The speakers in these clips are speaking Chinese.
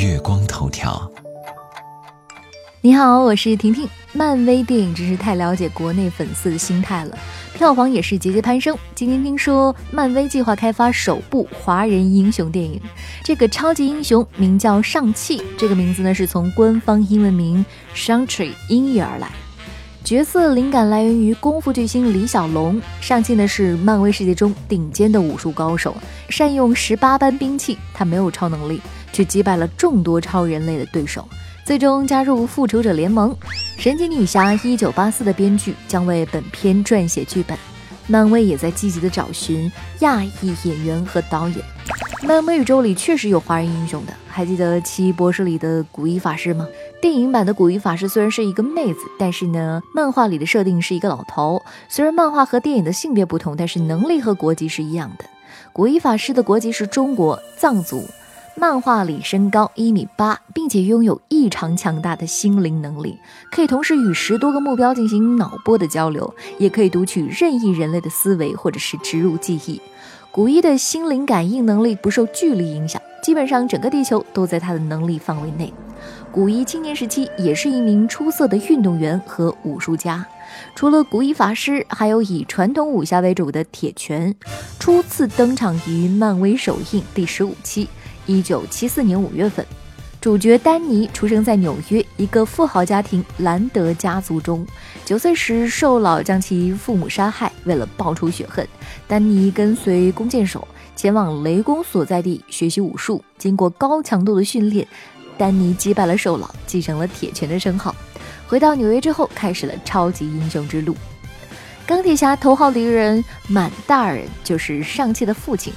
月光头条。你好，我是婷婷。漫威电影真是太了解国内粉丝的心态了，票房也是节节攀升。今天听说漫威计划开发首部华人英雄电影，这个超级英雄名叫上汽，这个名字呢是从官方英文名 Shang-Chi 音译而来。角色灵感来源于功夫巨星李小龙。上汽呢是漫威世界中顶尖的武术高手，善用十八般兵器。他没有超能力，却击败了众多超人类的对手，最终加入复仇者联盟。神奇女侠一九八四的编剧将为本片撰写剧本。漫威也在积极的找寻亚裔演员和导演。漫威宇宙里确实有华人英雄的，还记得《奇异博士》里的古一法师吗？电影版的古一法师虽然是一个妹子，但是呢，漫画里的设定是一个老头。虽然漫画和电影的性别不同，但是能力和国籍是一样的。古一法师的国籍是中国藏族。漫画里身高一米八，并且拥有异常强大的心灵能力，可以同时与十多个目标进行脑波的交流，也可以读取任意人类的思维或者是植入记忆。古一的心灵感应能力不受距离影响，基本上整个地球都在他的能力范围内。古一青年时期也是一名出色的运动员和武术家。除了古一法师，还有以传统武侠为主的铁拳，初次登场于漫威首映第十五期。一九七四年五月份，主角丹尼出生在纽约一个富豪家庭兰德家族中。九岁时，受老将其父母杀害。为了报仇雪恨，丹尼跟随弓箭手前往雷公所在地学习武术。经过高强度的训练，丹尼击败了受老，继承了铁拳的称号。回到纽约之后，开始了超级英雄之路。钢铁侠头号敌人满大人就是上汽的父亲。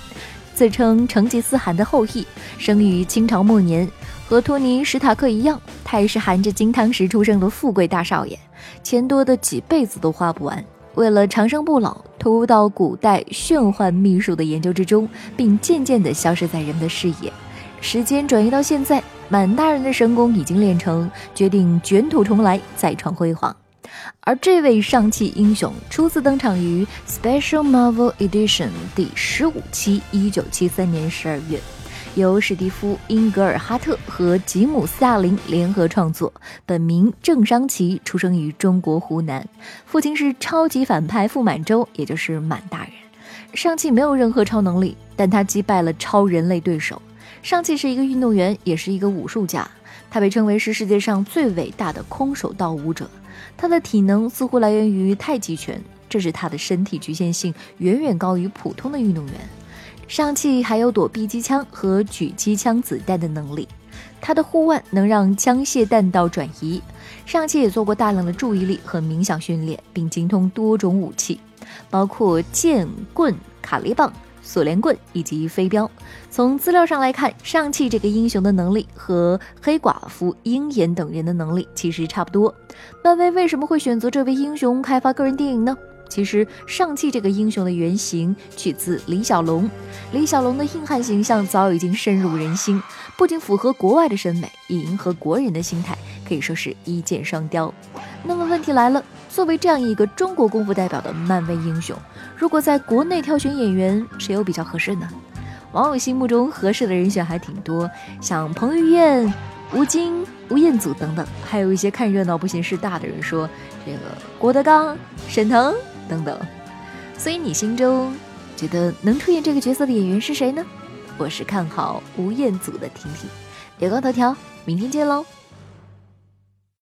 自称成吉思汗的后裔，生于清朝末年，和托尼·史塔克一样，他也是含着金汤匙出生的富贵大少爷，钱多的几辈子都花不完。为了长生不老，投入到古代玄幻秘术的研究之中，并渐渐地消失在人们的视野。时间转移到现在，满大人的神功已经练成，决定卷土重来，再创辉煌。而这位上汽英雄初次登场于 Special Marvel Edition 第十五期，一九七三年十二月，由史蒂夫·英格尔哈特和吉姆·斯大林联合创作。本名郑商奇，出生于中国湖南，父亲是超级反派傅满洲，也就是满大人。上汽没有任何超能力，但他击败了超人类对手。上汽是一个运动员，也是一个武术家，他被称为是世界上最伟大的空手道舞者。他的体能似乎来源于太极拳，这是他的身体局限性远远高于普通的运动员。上汽还有躲避机枪和举机枪子弹的能力，他的护腕能让枪械弹道转移。上汽也做过大量的注意力和冥想训练，并精通多种武器，包括剑、棍、卡利棒。锁链棍以及飞镖。从资料上来看，上汽这个英雄的能力和黑寡妇、鹰眼等人的能力其实差不多。漫威为什么会选择这位英雄开发个人电影呢？其实，上汽这个英雄的原型取自李小龙。李小龙的硬汉形象早已经深入人心，不仅符合国外的审美，也迎合国人的心态，可以说是一箭双雕。那么问题来了，作为这样一个中国功夫代表的漫威英雄，如果在国内挑选演员，谁又比较合适呢？网友心目中合适的人选还挺多，像彭于晏、吴京、吴彦祖等等，还有一些看热闹不嫌事大的人说，这个郭德纲、沈腾。等等，所以你心中觉得能出演这个角色的演员是谁呢？我是看好吴彦祖的婷婷，月光头条，明天见喽。